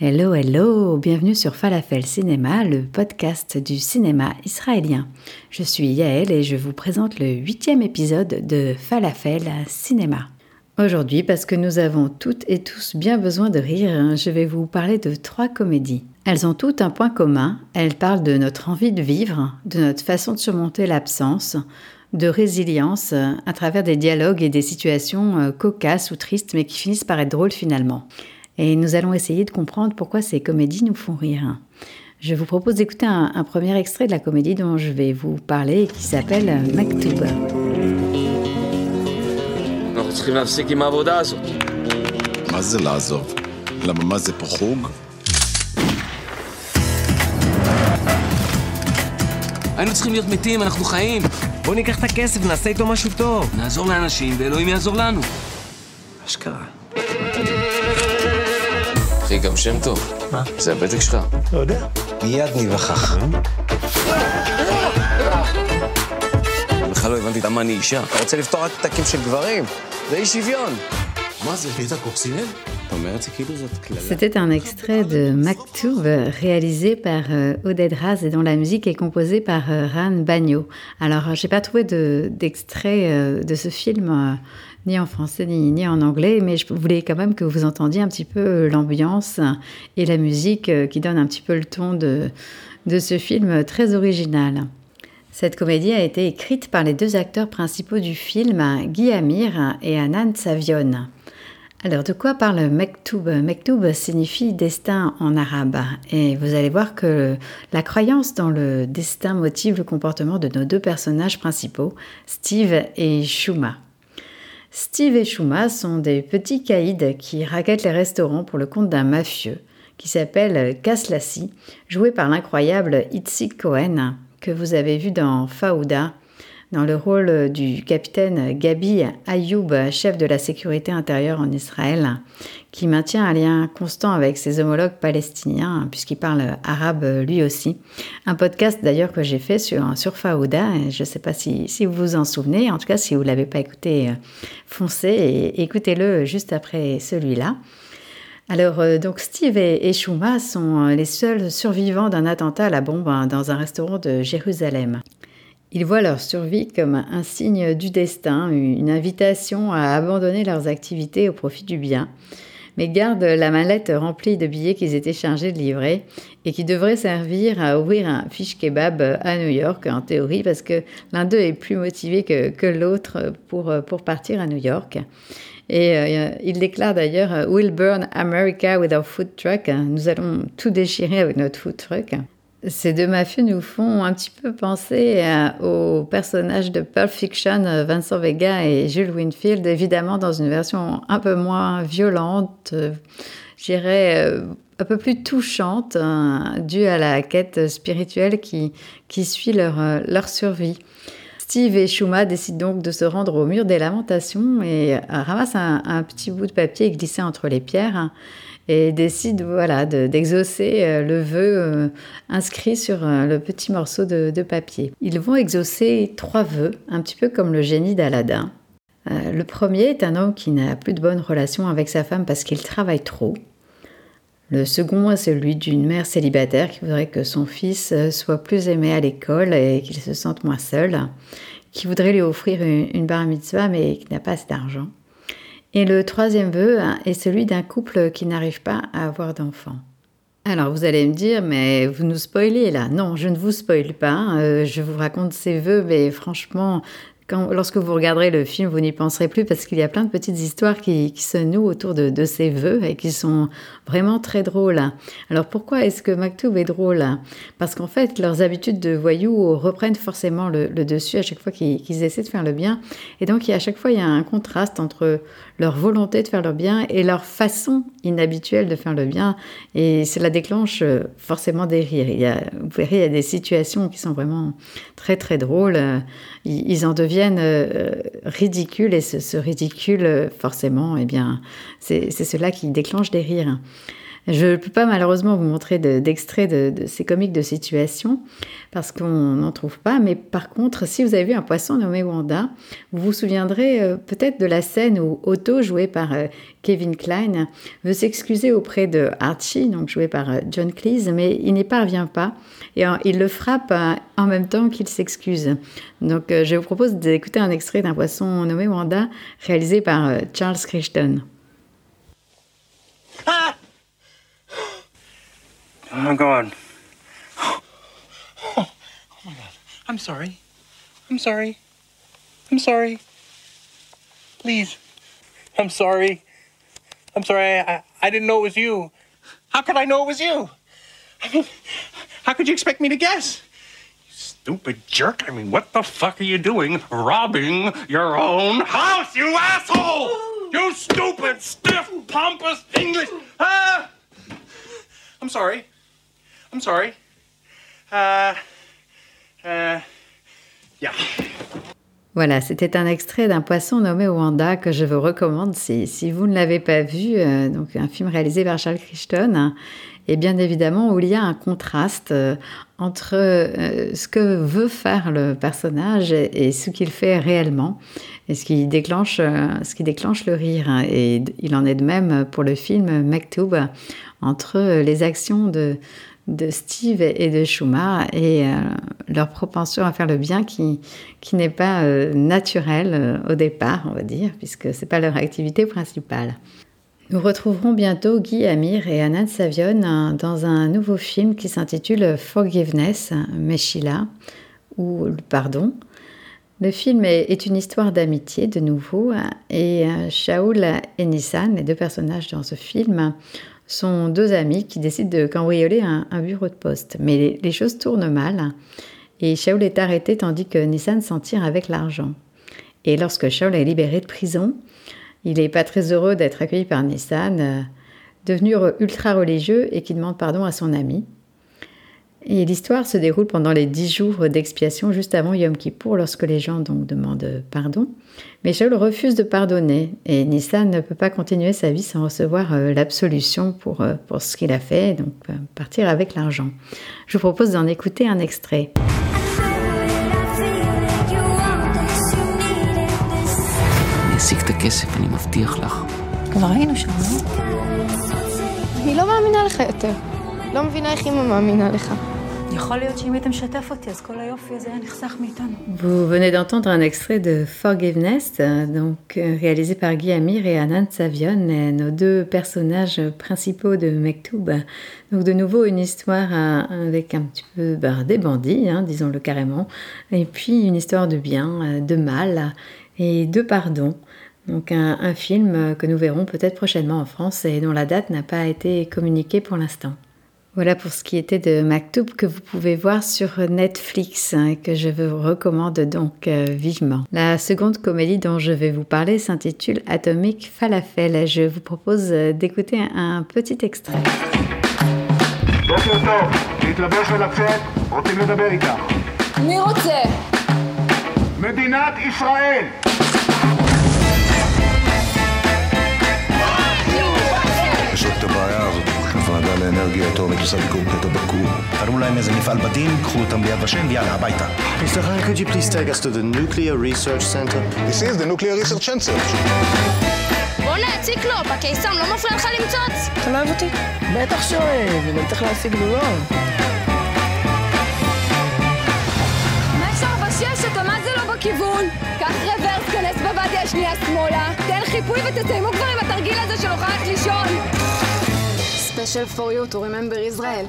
Hello, hello, bienvenue sur Falafel Cinéma, le podcast du cinéma israélien. Je suis Yael et je vous présente le huitième épisode de Falafel Cinéma. Aujourd'hui, parce que nous avons toutes et tous bien besoin de rire, je vais vous parler de trois comédies. Elles ont toutes un point commun, elles parlent de notre envie de vivre, de notre façon de surmonter l'absence, de résilience à travers des dialogues et des situations euh, cocasses ou tristes mais qui finissent par être drôles finalement Et nous allons essayer de comprendre pourquoi ces comédies nous font rire. Je vous propose d'écouter un, un premier extrait de la comédie dont je vais vous parler et qui s'appelle Maktoub. אנחנו צריכים להפסיק עם העבודה הזאת. מה זה לעזוב? למה מה זה פה חוג? היינו צריכים להיות מתים, אנחנו חיים. בוא ניקח את הכסף, נעשה איתו משהו טוב. נעזור לאנשים, ואלוהים יעזור לנו. אשכרה. אחי, גם שם טוב. מה? זה הפתק שלך. לא יודע. מיד ניווכח. בכלל לא הבנתי למה אני אישה. אתה רוצה לפתור רק פתקים של גברים? זה אי שוויון. מה זה, נהייתה קוקסינל? אתה אומר את זה כאילו זאת קללה. C'était un extrait de Maktoub réalisé par euh, Oded Raz et dont la musique est composée par euh, Ran Bagno. Alors, j'ai pas trouvé de- d'extrait euh, de ce film euh, ni en français ni, en anglais, mais je voulais quand même que vous entendiez un petit peu euh, l'ambiance et la musique euh, qui donne un petit peu le ton de, de ce film très original. Cette comédie a été écrite par les deux acteurs principaux du film, Guy Amir et Anan Savion. Alors, de quoi parle Mektoub? Mektoub signifie destin en arabe. Et vous allez voir que la croyance dans le destin motive le comportement de nos deux personnages principaux, Steve et Shuma. Steve et Shuma sont des petits caïds qui raquettent les restaurants pour le compte d'un mafieux qui s'appelle Kaslassi, joué par l'incroyable Itzik Cohen, que vous avez vu dans Faouda, dans le rôle du capitaine Gabi Ayoub, chef de la sécurité intérieure en Israël, qui maintient un lien constant avec ses homologues palestiniens, puisqu'il parle arabe lui aussi. Un podcast d'ailleurs que j'ai fait sur, sur Faouda, je ne sais pas si, si vous vous en souvenez, en tout cas si vous ne l'avez pas écouté, euh, foncez et écoutez-le juste après celui-là. Alors, euh, donc Steve et, et Shuma sont euh, les seuls survivants d'un attentat à la bombe hein, dans un restaurant de Jérusalem. Ils voient leur survie comme un signe du destin, une invitation à abandonner leurs activités au profit du bien, mais gardent la mallette remplie de billets qu'ils étaient chargés de livrer et qui devraient servir à ouvrir un fish kebab à New York, en théorie, parce que l'un d'eux est plus motivé que, que l'autre pour, pour partir à New York. Et euh, il déclare d'ailleurs We'll burn America with our food truck. Nous allons tout déchirer avec notre food truck. Ces deux mafieux nous font un petit peu penser euh, au personnage de Pulp Fiction, euh, Vincent Vega et Jules Winfield, évidemment dans une version un peu moins violente, euh, je dirais euh, un peu plus touchante, hein, due à la quête spirituelle qui, suit leur, euh, leur survie. Steve et Shuma décident donc de se rendre au mur des lamentations et euh, ramassent un, petit bout de papier glissé entre les pierres et décident voilà, de- d'exaucer euh, le vœu euh, inscrit sur le petit morceau de, de papier. Ils vont exaucer trois vœux, un petit peu comme le génie d'Aladin. Le premier est un homme qui n'a plus de bonne relation avec sa femme parce qu'il travaille trop. Le second est celui d'une mère célibataire qui voudrait que son fils euh, soit plus aimé à l'école et qu'il se sente moins seul, qui voudrait lui offrir une, une bar mitzvah mais qui n'a pas assez d'argent. Et le troisième vœu hein, est celui d'un couple qui n'arrive pas à avoir d'enfants. Alors vous allez me dire, mais vous nous spoilez là. Non, je ne vous spoile pas. euh, je vous raconte ces vœux, mais franchement, lorsque vous regarderez le film, vous n'y penserez plus parce qu'il y a plein de petites histoires qui, se nouent autour de, de, ces vœux et qui sont vraiment très drôles. Alors pourquoi est-ce que Maktoub est drôle? Parce qu'en fait, leurs habitudes de voyous reprennent forcément le, dessus à chaque fois qu'ils qu essaient de faire le bien. Et donc, à chaque fois, il y a un contraste entre leur volonté de faire le bien et leur façon inhabituelle de faire le bien. Et cela déclenche forcément des rires. Vous verrez, il y a des situations qui sont vraiment très très drôles. Ils en deviennent ridicules et ce, ridicule, forcément, eh bien, c'est cela qui déclenche des rires. Je ne peux pas malheureusement vous montrer d'extraits de, de, de, ces comiques de situation parce qu'on n'en trouve pas. Mais par contre, si vous avez vu un poisson nommé Wanda, vous vous souviendrez euh, peut-être de la scène où Otto, joué par euh, Kevin Klein, veut s'excuser auprès de Archie, donc joué par euh, John Cleese, mais il n'y parvient pas et il le frappe en même temps qu'il s'excuse. Donc je vous propose d'écouter un extrait d'un poisson nommé Wanda réalisé par Charles Crichton. Oh, go on. Oh, oh my god. I'm sorry. I'm sorry. I'm sorry. Please. I'm sorry. I'm sorry. I, I didn't know it was you. How could I know it was you? I mean, how could you expect me to guess? You stupid jerk. I mean, what the fuck are you doing? Robbing your own house, you asshole! You stupid, stiff, pompous English. Ah! I'm sorry. I'm sorry. Uh, uh, yeah. Voilà, c'était un extrait d'un poisson nommé Wanda que je vous recommande si, vous ne l'avez pas vu. Euh, donc un film réalisé par Charles Crichton. Et bien évidemment, où il y a un contraste euh, entre euh, ce que veut faire le personnage et, ce qu'il fait réellement, et ce qui déclenche, ce qui déclenche le rire. Et il en est de même pour le film Mektoub, entre les actions de, de Steve et de Schumacher et euh, leur propension à faire le bien qui, qui n'est pas euh, naturelle euh, au départ, on va dire, puisque ce n'est pas leur activité principale. Nous retrouverons bientôt Guy Amir et Anand Savion dans un nouveau film qui s'intitule Forgiveness, Meshila, ou Pardon. Le film est une histoire d'amitié de nouveau et Shaoul et Nissan, les deux personnages dans ce film, sont deux amis qui décident de cambrioler un, bureau de poste. Mais les, choses tournent mal et Shaul est arrêté tandis que Nissan s'en tire avec l'argent. Et lorsque Shaul est libéré de prison, il n'est pas très heureux d'être accueilli par Nissan, euh, devenu ultra religieux et qui demande pardon à son ami. Et l'histoire se déroule pendant les dix jours d'expiation juste avant Yom Kippour, lorsque les gens donc demandent pardon. Mais Shaul refuse de pardonner et Nissan ne peut pas continuer sa vie sans recevoir euh, l'absolution pour, euh, pour ce qu'il a fait, donc euh, partir avec l'argent. Je vous propose d'en écouter un extrait. אני אשיג את הכסף, אני מבטיח לך. כבר היינו שם, לא? אני לא מאמינה לך יותר. לא mvina איך אמא מאמינה לך. יכול להיות שאם היית משתף אותי, אז כל היופי הזה היה נחסך מאיתנו. Vous venez d'entendre un extrait de Forgiveness, donc réalisé par Guy Amir et Anand Savion, nos deux personnages principaux de Mektoub. Donc de nouveau une histoire avec un petit peu bah, des bandits, hein, disons-le carrément, et puis une histoire de bien, de mal et de pardon. Donc un, un film que nous verrons peut-être prochainement en France et dont la date n'a pas été communiquée pour l'instant. Voilà pour ce qui était de Maktoub que vous pouvez voir sur Netflix et que je vous recommande donc euh, vivement. La seconde comédie dont je vais vous parler s'intitule Atomic Falafel. Je vous propose d'écouter un petit extrait. לאנרגיה אטומית עושה ביקור פתע בכור. קראו להם איזה מפעל בדים, קחו אותם ביד ושם ויאללה, הביתה. Mr. Han, could you please take us to the Nuclear Research Center? This is the Nuclear Research Center. בואנה, ציקלופ, הקיסם לא מפריע לך למצוץ? אתה לא אוהב אותי? בטח שאוהב, אבל צריך להשיג גבולות. מה אפשר בששת, מה זה לא בכיוון? קח רוורס, כנס בוואדי השנייה שמאלה, תן חיפוי ותסיימו כבר עם התרגיל הזה של הולך לישון. Special for you to remember Israel.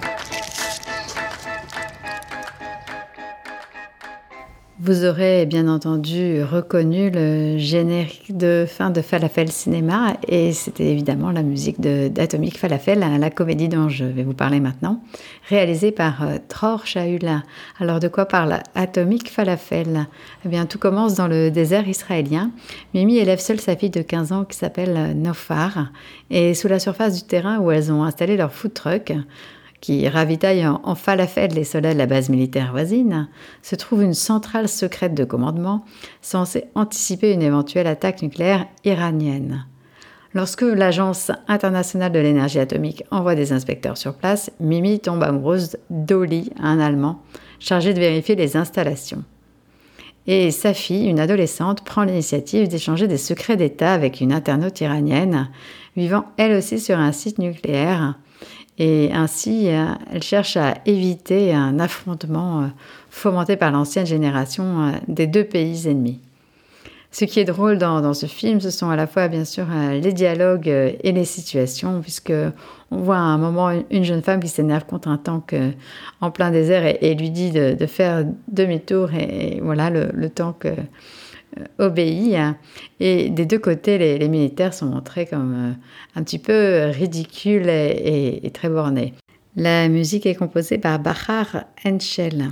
Vous aurez bien entendu reconnu le générique de fin de Falafel Cinéma et c'était évidemment la musique d'Atomic Falafel, la comédie dont je vais vous parler maintenant, réalisée par euh, Dror Shahula. Alors de quoi parle Atomic Falafel? Eh bien tout commence dans le désert israélien. Mimi élève seule sa fille de 15 ans qui s'appelle Nofar et sous la surface du terrain où elles ont installé leur food truck, qui ravitaille en, falafel les soldats de la base militaire voisine, se trouve une centrale secrète de commandement censée anticiper une éventuelle attaque nucléaire iranienne. Lorsque l'Agence internationale de l'énergie atomique envoie des inspecteurs sur place, Mimi tombe amoureuse d'Oli, un Allemand, chargé de vérifier les installations. Et sa fille, une adolescente, prend l'initiative d'échanger des secrets d'État avec une internaute iranienne, vivant elle aussi sur un site nucléaire, et ainsi, euh, elle cherche à éviter un affrontement euh, fomenté par l'ancienne génération euh, des deux pays ennemis. Ce qui est drôle dans, ce film, ce sont à la fois bien sûr les dialogues et les situations, puisque on voit à un moment une jeune femme qui s'énerve contre un tank en plein désert et, lui dit de, faire demi-tour et, voilà le, le tank euh, obéit. Hein. Et des deux côtés, les, militaires sont montrés comme euh, un petit peu ridicules et, très bornés. La musique est composée par Bahar Henschel.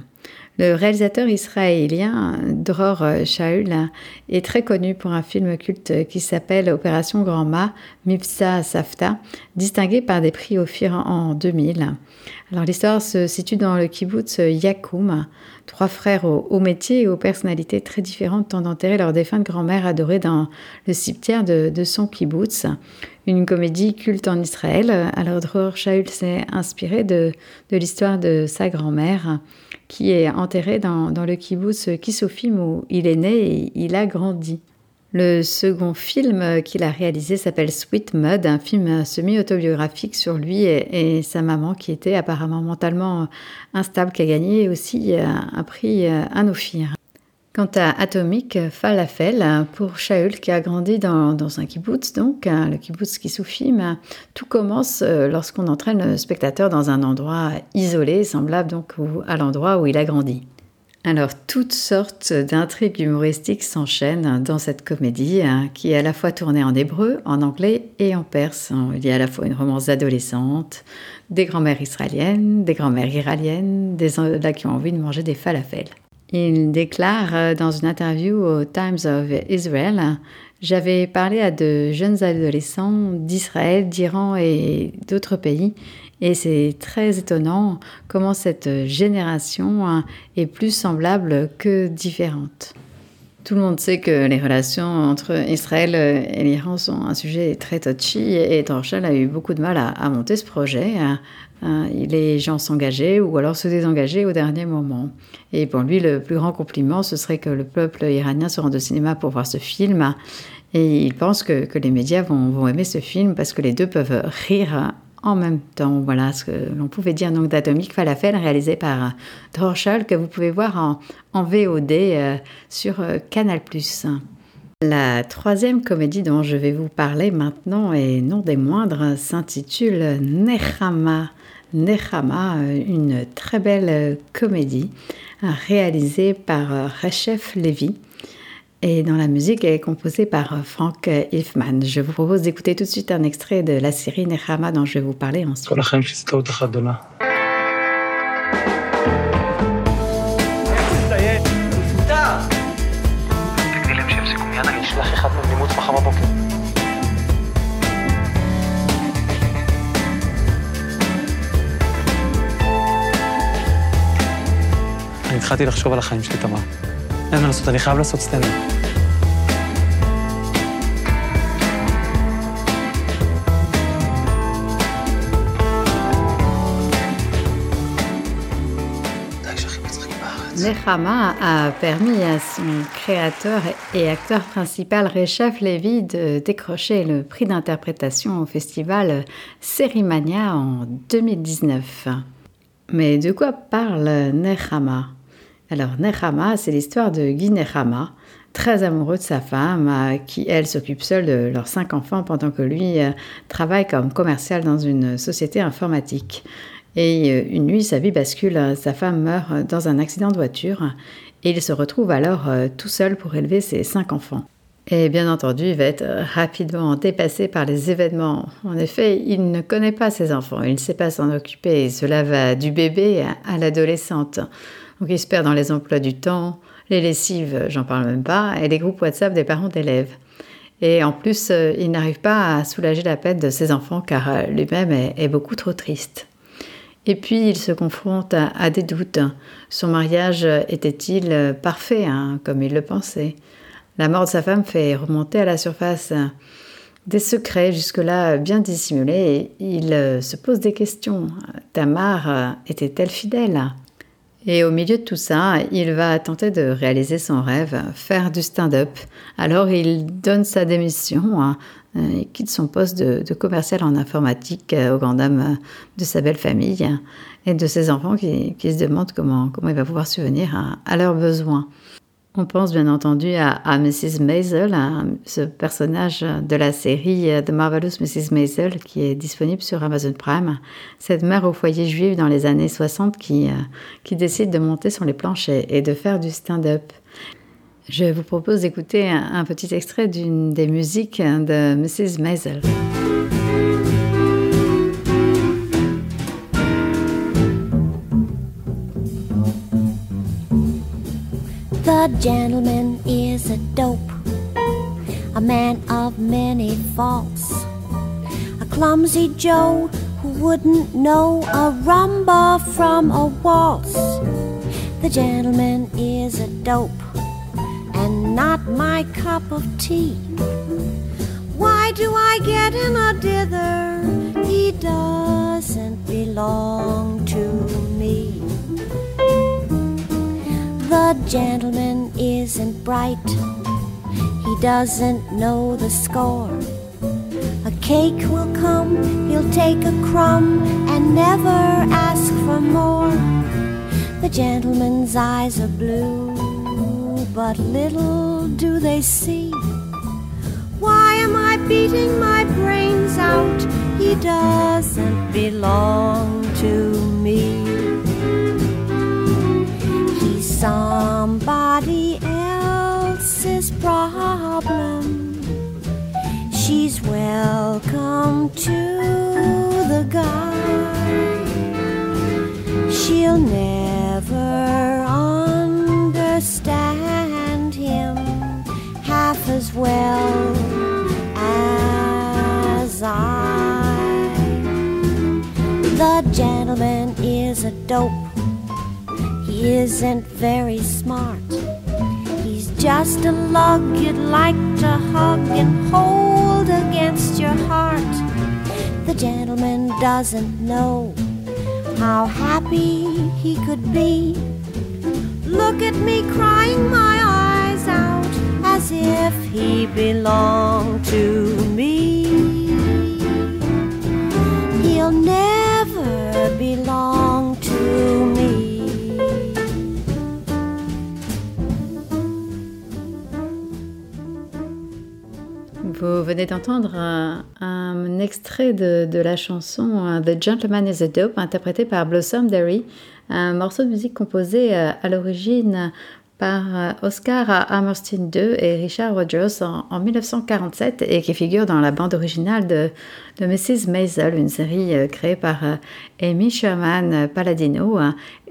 Le réalisateur israélien Dror Shaul est très connu pour un film culte qui s'appelle Opération Grand Ma, Mipsa Safta, distingué par des prix Ophir en 2000. Alors l'histoire se situe dans le kibbutz Yakoum, trois frères aux, métiers et aux personnalités très différentes tentent d'enterrer leur défunte grand-mère adorée dans le cimetière de, son kibbutz. Une comédie culte en Israël. Alors Dror Shaul s'est inspiré de l'histoire de sa grand-mère qui est enterré dans, le kibbutz Kisofim où il est né et il a grandi. Le second film qu'il a réalisé s'appelle Sweet Mud, un film semi-autobiographique sur lui et, sa maman qui était apparemment mentalement instable, qui a gagné aussi un prix à Ophir. Quant à Atomic Falafel, pour Shaul qui a grandi dans, un kibbutz, donc hein, le kibbutz Kisoufim, tout commence euh, lorsqu'on entraîne le spectateur dans un endroit isolé, semblable donc à l'endroit où il a grandi. Alors, toutes sortes d'intrigues humoristiques s'enchaînent dans cette comédie hein, qui est à la fois tournée en hébreu, en anglais et en perse. Il y a à la fois une romance adolescente, des grand-mères israéliennes, des grand-mères iraniennes, des soldats qui ont envie de manger des falafels. Il déclare euh, dans une interview au Times of Israel J'avais parlé à de jeunes adolescents d'Israël, d'Iran et d'autres pays, et c'est très étonnant comment cette génération est plus semblable que différente. Tout le monde sait que les relations entre Israël et l'Iran sont un sujet très touchy et Torshal a eu beaucoup de mal à, monter ce projet. Les gens s'engageaient ou alors se désengageaient au dernier moment. Et pour lui, le plus grand compliment, ce serait que le peuple iranien se rende au cinéma pour voir ce film. Et il pense que, les médias vont, aimer ce film parce que les deux peuvent rire en même temps. Voilà ce que l'on pouvait dire donc d'Atomic Falafel, réalisé par Dorschel, que vous pouvez voir en, VOD euh, sur euh, Canal+. La troisième comédie dont je vais vous parler maintenant, et non des moindres, s'intitule Nechama. Nechama, une très belle comédie réalisée par Rechef Levy Et dans la musique, elle est composée par Frank Hilfman. Je vous propose d'écouter tout de suite un extrait de la série Nechama dont je vais vous parler ensuite. התחלתי לחשוב על החיים שלי, תמר. אין מה לעשות, אני חייב לעשות סטנדאפ. Nechama a permis à son créateur et acteur principal Rechef Lévy de décrocher le prix d'interprétation au festival Sérimania en 2019. Mais de quoi parle Nechama Alors, Nechama, c'est l'histoire de Guy Nechama, très amoureux de sa femme, euh, qui, elle, s'occupe seule de leurs cinq enfants pendant que lui euh, travaille comme commercial dans une société informatique. Et euh, une nuit, sa vie bascule, sa femme meurt dans un accident de voiture Et il se retrouve alors tout seul pour élever ses cinq enfants. Et bien entendu, il va être rapidement dépassé par les événements. En effet, il ne connaît pas ses enfants, il ne sait pas s'en occuper, et cela va du bébé à l'adolescente. Donc il se perd dans les emplois du temps, les lessives, j'en parle même pas, et les groupes WhatsApp des parents d'élèves. Et en plus, euh, il n'arrive pas à soulager la peine de ses enfants car euh, lui-même est, beaucoup trop triste. Et puis il se confronte à, des doutes. Son mariage était-il parfait, hein, comme il le pensait? La mort de sa femme fait remonter à la surface des secrets jusque-là bien dissimulés il se pose des questions. Tamar était-elle fidèle? Et au milieu de tout ça, il va tenter de réaliser son rêve, faire du stand-up. Alors il donne sa démission hein, quitte son poste de, commercial en informatique euh, au grand dam de sa belle famille et de ses enfants qui, se demandent comment, comment il va pouvoir subvenir à leurs besoins. On pense bien entendu à, Mrs. Maisel, ce personnage de la série The Marvelous Mrs. Maisel qui est disponible sur Amazon Prime. Cette mère au foyer juif dans les années 60 qui, euh, qui décide de monter sur les planches et, de faire du stand-up. Je vous propose d'écouter un, un petit extrait d'une des musiques de Mrs. Maisel. The gentleman is a dope, a man of many faults, a clumsy Joe who wouldn't know a rumba from a waltz. The gentleman is a dope and not my cup of tea. Why do I get in a dither? He doesn't belong to The gentleman isn't bright, he doesn't know the score. A cake will come, he'll take a crumb and never ask for more. The gentleman's eyes are blue, but little do they see. Why am I beating my brains out? He doesn't belong somebody else's problem. She's welcome to the guy. She'll never understand him half as well as I. The gentleman is a dope he isn't very smart. Just a lug you'd like to hug and hold against your heart. The gentleman doesn't know how happy he could be. Look at me crying my eyes out as if he belonged to me. He'll never belong Vous venez d'entendre un, extrait de, la chanson euh, The Gentleman is a Dope, interprété par Blossom Derry, un morceau de musique composé euh, à l'origine par euh, Oscar Hammerstein II et Richard Rogers en, 1947 et qui figure dans la bande originale de, Mrs. Maisel, une série créée par Amy Sherman Palladino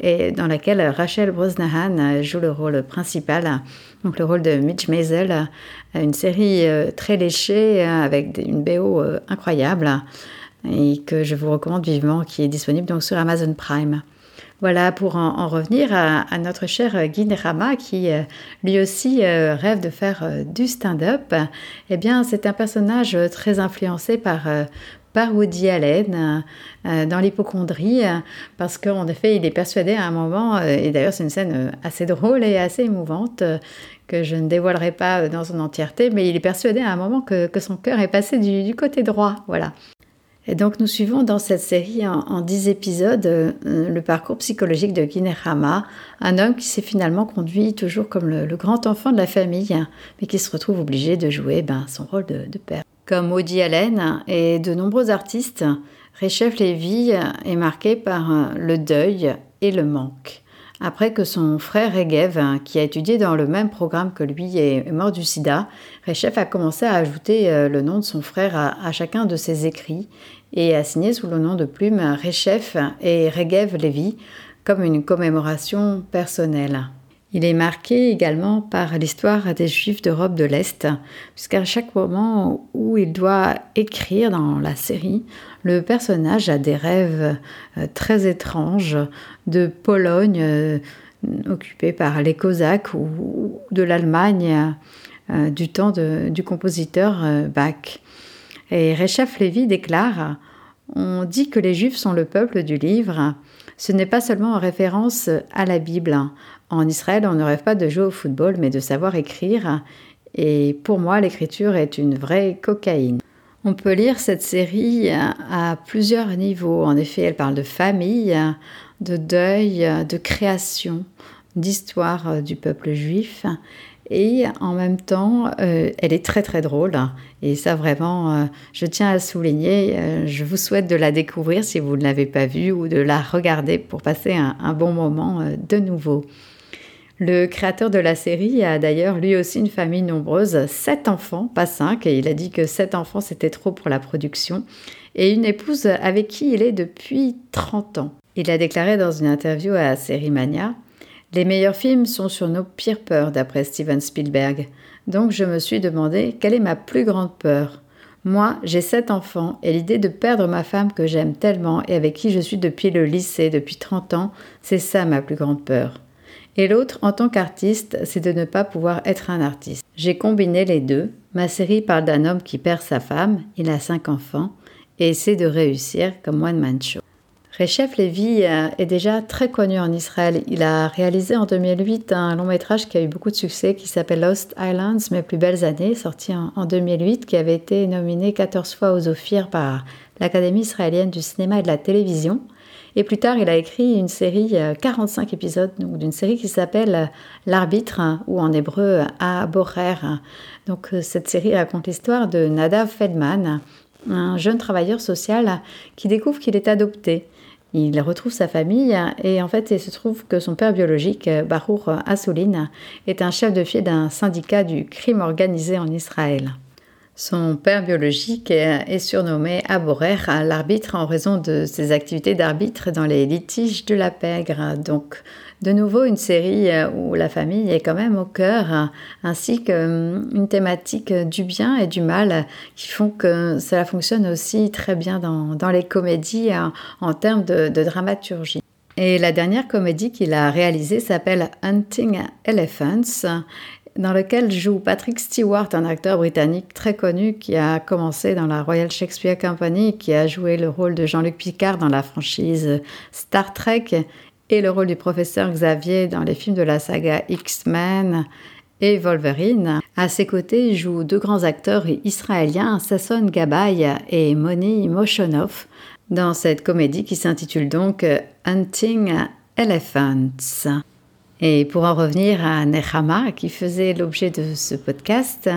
et dans laquelle Rachel Brosnahan joue le rôle principal donc le rôle de Mitch Maisel, une série euh, très léchée euh, avec une BO euh, incroyable et que je vous recommande vivement, qui est disponible donc sur Amazon Prime. Voilà, pour en, revenir à, notre cher Guy Rama, qui lui aussi rêve de faire du stand-up, eh bien, c'est un personnage très influencé par, par Woody Allen dans l'hypochondrie, parce qu'en effet, il est persuadé à un moment, et d'ailleurs c'est une scène assez drôle et assez émouvante, que je ne dévoilerai pas dans son entièreté, mais il est persuadé à un moment que, son cœur est passé du, côté droit. Voilà. Et donc nous suivons dans cette série en, dix épisodes euh, le parcours psychologique de Rama, un homme qui s'est finalement conduit toujours comme le, grand enfant de la famille, mais qui se retrouve obligé de jouer ben, son rôle de, père. Comme Woody Allen et de nombreux artistes, Rechef Lévy est marqué par le deuil et le manque. après que son frère Regev, qui a étudié dans le même programme que lui, est mort du sida, Rechef a commencé à ajouter euh, le nom de son frère à, chacun de ses écrits et a signé sous le nom de plume Rechef et Regev Levi comme une commémoration personnelle. Il est marqué également par l'histoire des Juifs d'Europe de l'Est, puisqu'à chaque moment où il doit écrire dans la série, le personnage a des rêves euh, très étranges de Pologne euh, occupée par les Cosaques ou de l'Allemagne euh, du temps du compositeur Bach. Et Rechef Lévy déclare On dit que les Juifs sont le peuple du livre. Ce n'est pas seulement en référence à la Bible. En Israël, on ne rêve pas de jouer au football, mais de savoir écrire. Et pour moi, l'écriture est une vraie cocaïne. On peut lire cette série à plusieurs niveaux. En effet, elle parle de famille, de deuil, de création, d'histoire du peuple juif. Et en même temps, euh, elle est très très drôle. Et ça vraiment, euh, je tiens à souligner, euh, je vous souhaite de la découvrir si vous ne l'avez pas vue ou de la regarder pour passer un bon moment de nouveau. Le créateur de la série a d'ailleurs lui aussi une famille nombreuse, sept enfants, pas cinq, et il a dit que sept enfants c'était trop pour la production, et une épouse avec qui il est depuis 30 ans. Il a déclaré dans une interview à Série Mania Les meilleurs films sont sur nos pires peurs, d'après Steven Spielberg. Donc je me suis demandé quelle est ma plus grande peur. Moi, j'ai sept enfants et l'idée de perdre ma femme que j'aime tellement et avec qui je suis depuis le lycée, depuis 30 ans, c'est ça ma plus grande peur. Et l'autre, en tant qu'artiste, c'est de ne pas pouvoir être un artiste. J'ai combiné les deux. Ma série parle d'un homme qui perd sa femme, il a cinq enfants, et essaie de réussir comme One Man Show. Rechef Levy euh, est déjà très connu en Israël. Il a réalisé en 2008 un long métrage qui a eu beaucoup de succès qui s'appelle Lost Islands, Mes plus belles années, sorti en 2008, qui avait été nominé 14 fois aux Ophir par l'Académie israélienne du cinéma et de la télévision. Et plus tard, il a écrit une série, 45 euh, épisodes, d'une série qui s'appelle euh, L'arbitre, hein, ou en hébreu À Borer. Donc cette série raconte l'histoire de Nadav Feldman, un jeune travailleur social qui découvre qu'il est adopté. Il retrouve sa famille et en fait, il se trouve que son père biologique, Baruch Assouline, est un chef de file d'un syndicat du crime organisé en Israël. Son père biologique est surnommé Aborer, l'arbitre, en raison de ses activités d'arbitre dans les litiges de la pègre. Donc, de nouveau, une série où la famille est quand même au cœur, ainsi qu'une hum, thématique du bien et du mal qui font que cela fonctionne aussi très bien dans, les comédies en, termes de, de dramaturgie. Et la dernière comédie qu'il a réalisée s'appelle Hunting Elephants dans lequel joue Patrick Stewart, un acteur britannique très connu qui a commencé dans la Royal Shakespeare Company, qui a joué le rôle de Jean-Luc Picard dans la franchise Star Trek et le rôle du professeur Xavier dans les films de la saga X-Men et Wolverine. À ses côtés jouent deux grands acteurs israéliens, Sasson Gabay et Moni Moshonov, dans cette comédie qui s'intitule donc Hunting Elephants. Et pour en revenir à Nechama, qui faisait l'objet de ce podcast,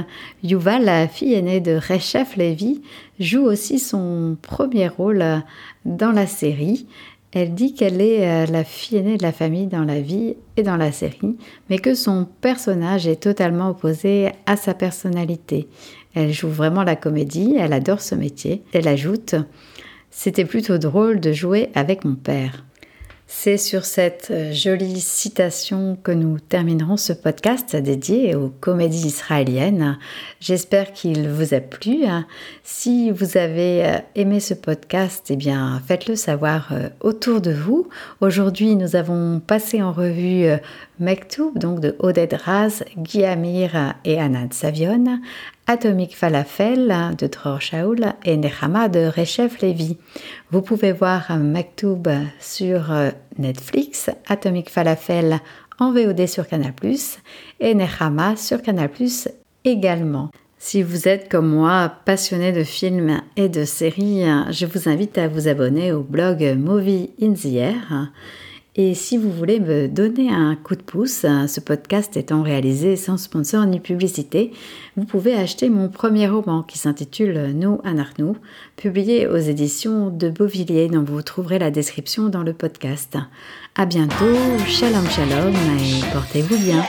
Yuval, la fille aînée de Rechef Levi, joue aussi son premier rôle dans la série. Elle dit qu'elle est euh, la fille aînée de la famille dans la vie et dans la série, mais que son personnage est totalement opposé à sa personnalité. Elle joue vraiment la comédie, elle adore ce métier. Elle ajoute C'était plutôt drôle de jouer avec mon père. C'est sur cette euh, jolie citation que nous terminerons ce podcast dédié aux comédies israéliennes. J'espère qu'il vous a plu. Si vous avez euh, aimé ce podcast, eh bien, faites-le savoir euh, autour de vous. Aujourd'hui, nous avons passé en revue Mektoub, donc de Oded Raz, Guy Amir et Anand Savion, Atomic Falafel de Dror Shaul et Nechama de Rechef Levi. Vous pouvez voir Maktoub sur euh, Netflix, Atomic Falafel en VOD sur Canal+, et Nechama sur Canal+, également. Si vous êtes comme moi passionné de films et de séries, je vous invite à vous abonner au blog Movie in the Air Et si vous voulez me donner un coup de pouce, ce podcast étant réalisé sans sponsor ni publicité, vous pouvez acheter mon premier roman qui s'intitule Nous Anarchnou, publié aux éditions de Beauvilliers, dont vous trouverez la description dans le podcast. À bientôt, shalom shalom et portez-vous bien.